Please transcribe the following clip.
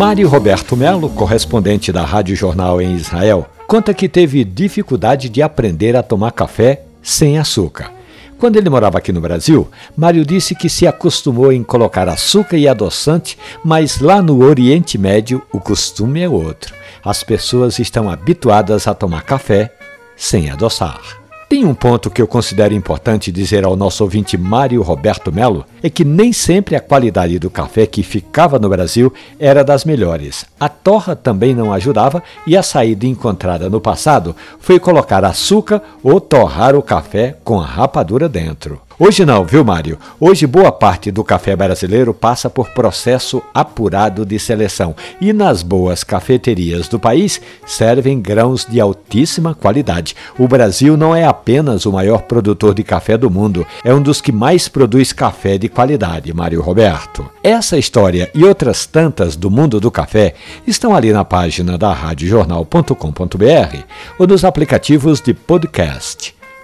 Mário Roberto Melo, correspondente da Rádio Jornal em Israel, conta que teve dificuldade de aprender a tomar café sem açúcar. Quando ele morava aqui no Brasil, Mário disse que se acostumou em colocar açúcar e adoçante, mas lá no Oriente Médio o costume é outro. As pessoas estão habituadas a tomar café sem adoçar. Tem um ponto que eu considero importante dizer ao nosso ouvinte Mário Roberto Melo, é que nem sempre a qualidade do café que ficava no Brasil era das melhores. A torra também não ajudava e a saída encontrada no passado foi colocar açúcar ou torrar o café com a rapadura dentro. Hoje não, viu, Mário? Hoje boa parte do café brasileiro passa por processo apurado de seleção e nas boas cafeterias do país servem grãos de altíssima qualidade. O Brasil não é apenas o maior produtor de café do mundo, é um dos que mais produz café de qualidade, Mário Roberto. Essa história e outras tantas do mundo do café estão ali na página da radiojornal.com.br ou nos aplicativos de podcast.